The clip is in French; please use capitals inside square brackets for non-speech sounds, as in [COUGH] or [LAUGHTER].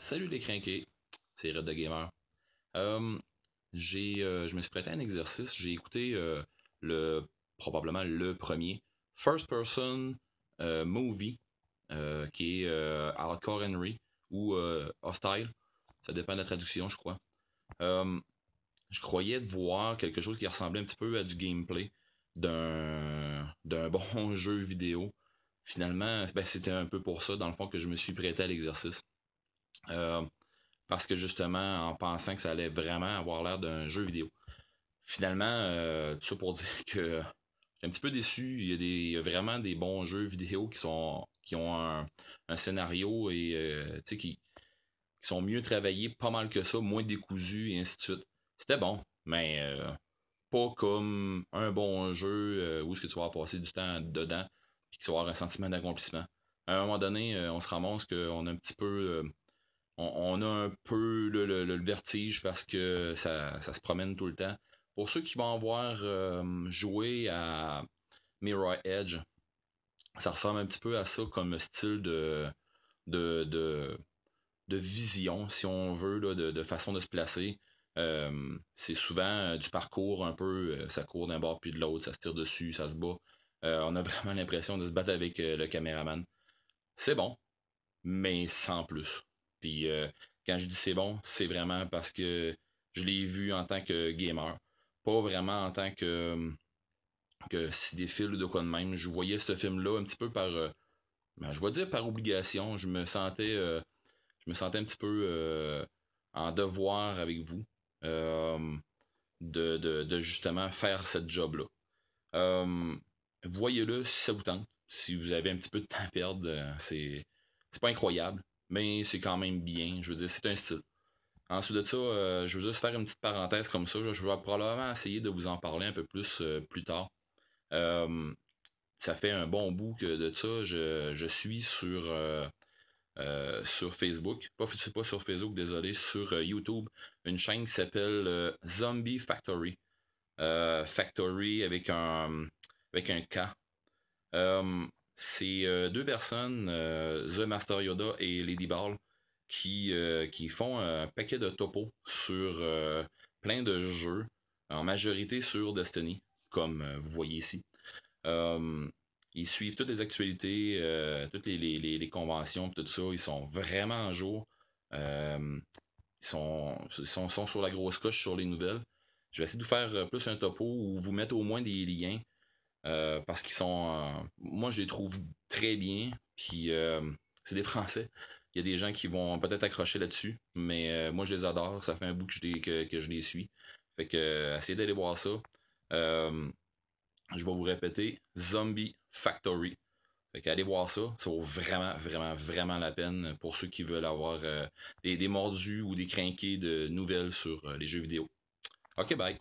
Salut les crinqués, c'est Red the Gamer. Euh, j'ai, euh, je me suis prêté à un exercice. J'ai écouté euh, le probablement le premier First Person Movie qui est Hardcore Henry ou Hostile. Ça dépend de la traduction, je crois. je croyais voir quelque chose qui ressemblait un petit peu à du gameplay d'un, d'un [LAUGHS] bon jeu vidéo. Finalement, ben, c'était un peu pour ça, dans le fond, que je me suis prêté à l'exercice. Euh, parce que justement, en pensant que ça allait vraiment avoir l'air d'un jeu vidéo. Finalement, euh, tout ça pour [LAUGHS] dire que j'ai un petit peu déçu. Il y, a des, vraiment des bons jeux vidéo qui sont qui ont un, scénario et euh, qui, qui sont mieux travaillés, pas mal que ça, moins décousus et ainsi de suite. C'était bon, mais pas comme un bon jeu où est-ce que tu vas passer du temps dedans et que tu avoir un sentiment d'accomplissement. À un moment donné, on se ramasse qu'on a un petit peu on, a un peu le, vertige parce que ça, se promène tout le temps. Pour ceux qui vont avoir euh, joué à Mirror Edge, ça ressemble un petit peu à ça comme style de, vision, si on veut, de, façon de se placer. Euh, c'est souvent du parcours un peu, euh, ça court d'un bord puis de l'autre, ça se tire dessus, ça se bat. on a [LAUGHS] vraiment l'impression de se battre avec le caméraman. C'est bon, mais sans plus. Puis euh, quand je dis c'est bon, c'est vraiment parce que je l'ai vu en tant que gamer. Pas vraiment en tant que, que cinéphile ou de quoi de même. Je voyais ce film-là un petit peu par. Euh, ben, je vais dire par obligation. Je me sentais. Euh, je me sentais un petit peu en devoir avec vous. De, de, justement faire cette job-là. Voyez-le si ça vous tente. Si vous avez un petit peu de temps à perdre, c'est pas incroyable mais c'est quand même bien. Je veux dire, c'est un style. Ensuite de ça, euh, je veux juste faire une petite parenthèse comme ça. Je vais probablement essayer de vous en parler un peu plus euh, plus tard. Euh, ça fait un bon bout que de ça, je, suis sur, sur Facebook. Pas, pas sur Facebook, désolé, sur YouTube. Une chaîne qui s'appelle Zombie Factory. Factory avec un avec un K. C'est euh, deux personnes, euh, The Master Yoda et Lady Ball, qui, euh, qui font un paquet de topos sur plein de jeux, en majorité sur Destiny, comme vous voyez ici. ils suivent toutes les actualités, toutes les, les, conventions, tout ça. Ils sont vraiment à jour. ils sont, sont, sont, sur la grosse coche sur les nouvelles. Je vais essayer de vous faire plus un topo ou vous mettre au moins des liens euh, parce qu'ils sont. Euh, moi, je les trouve très bien. Puis, euh, c'est des Français. Il y a des gens qui vont peut-être accrocher là-dessus. Mais moi, je les adore. Ça fait un bout que je les, suis. Fait que, essayez d'aller voir ça. je vais vous répéter Zombie Factory. Fait qu'allez voir ça. Ça vaut vraiment, vraiment, vraiment la peine pour ceux qui veulent avoir des, des mordus ou des crinqués de nouvelles sur les jeux vidéo. Ok, bye.